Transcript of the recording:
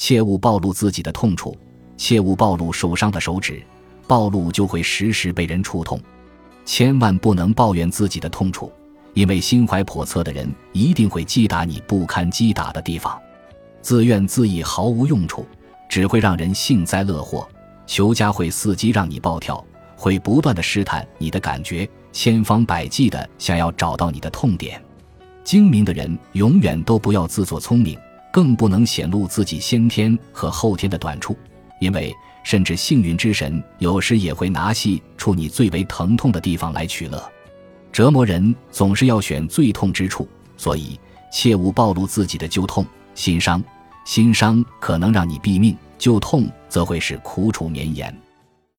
切勿暴露自己的痛处，切勿暴露受伤的手指，暴露就会时时被人触痛。千万不能抱怨自己的痛处，因为心怀叵测的人一定会击打你不堪击打的地方。自怨自艾毫无用处，只会让人幸灾乐祸。仇家会伺机让你暴跳，会不断的试探你的感觉，千方百计的想要找到你的痛点。精明的人永远都不要自作聪明，更不能显露自己先天和后天的短处，因为甚至幸运之神有时也会拿戏出你最为疼痛的地方来取乐。折磨人总是要选最痛之处，所以切勿暴露自己的旧痛、心伤。心伤可能让你毙命。旧痛则会使苦楚绵延。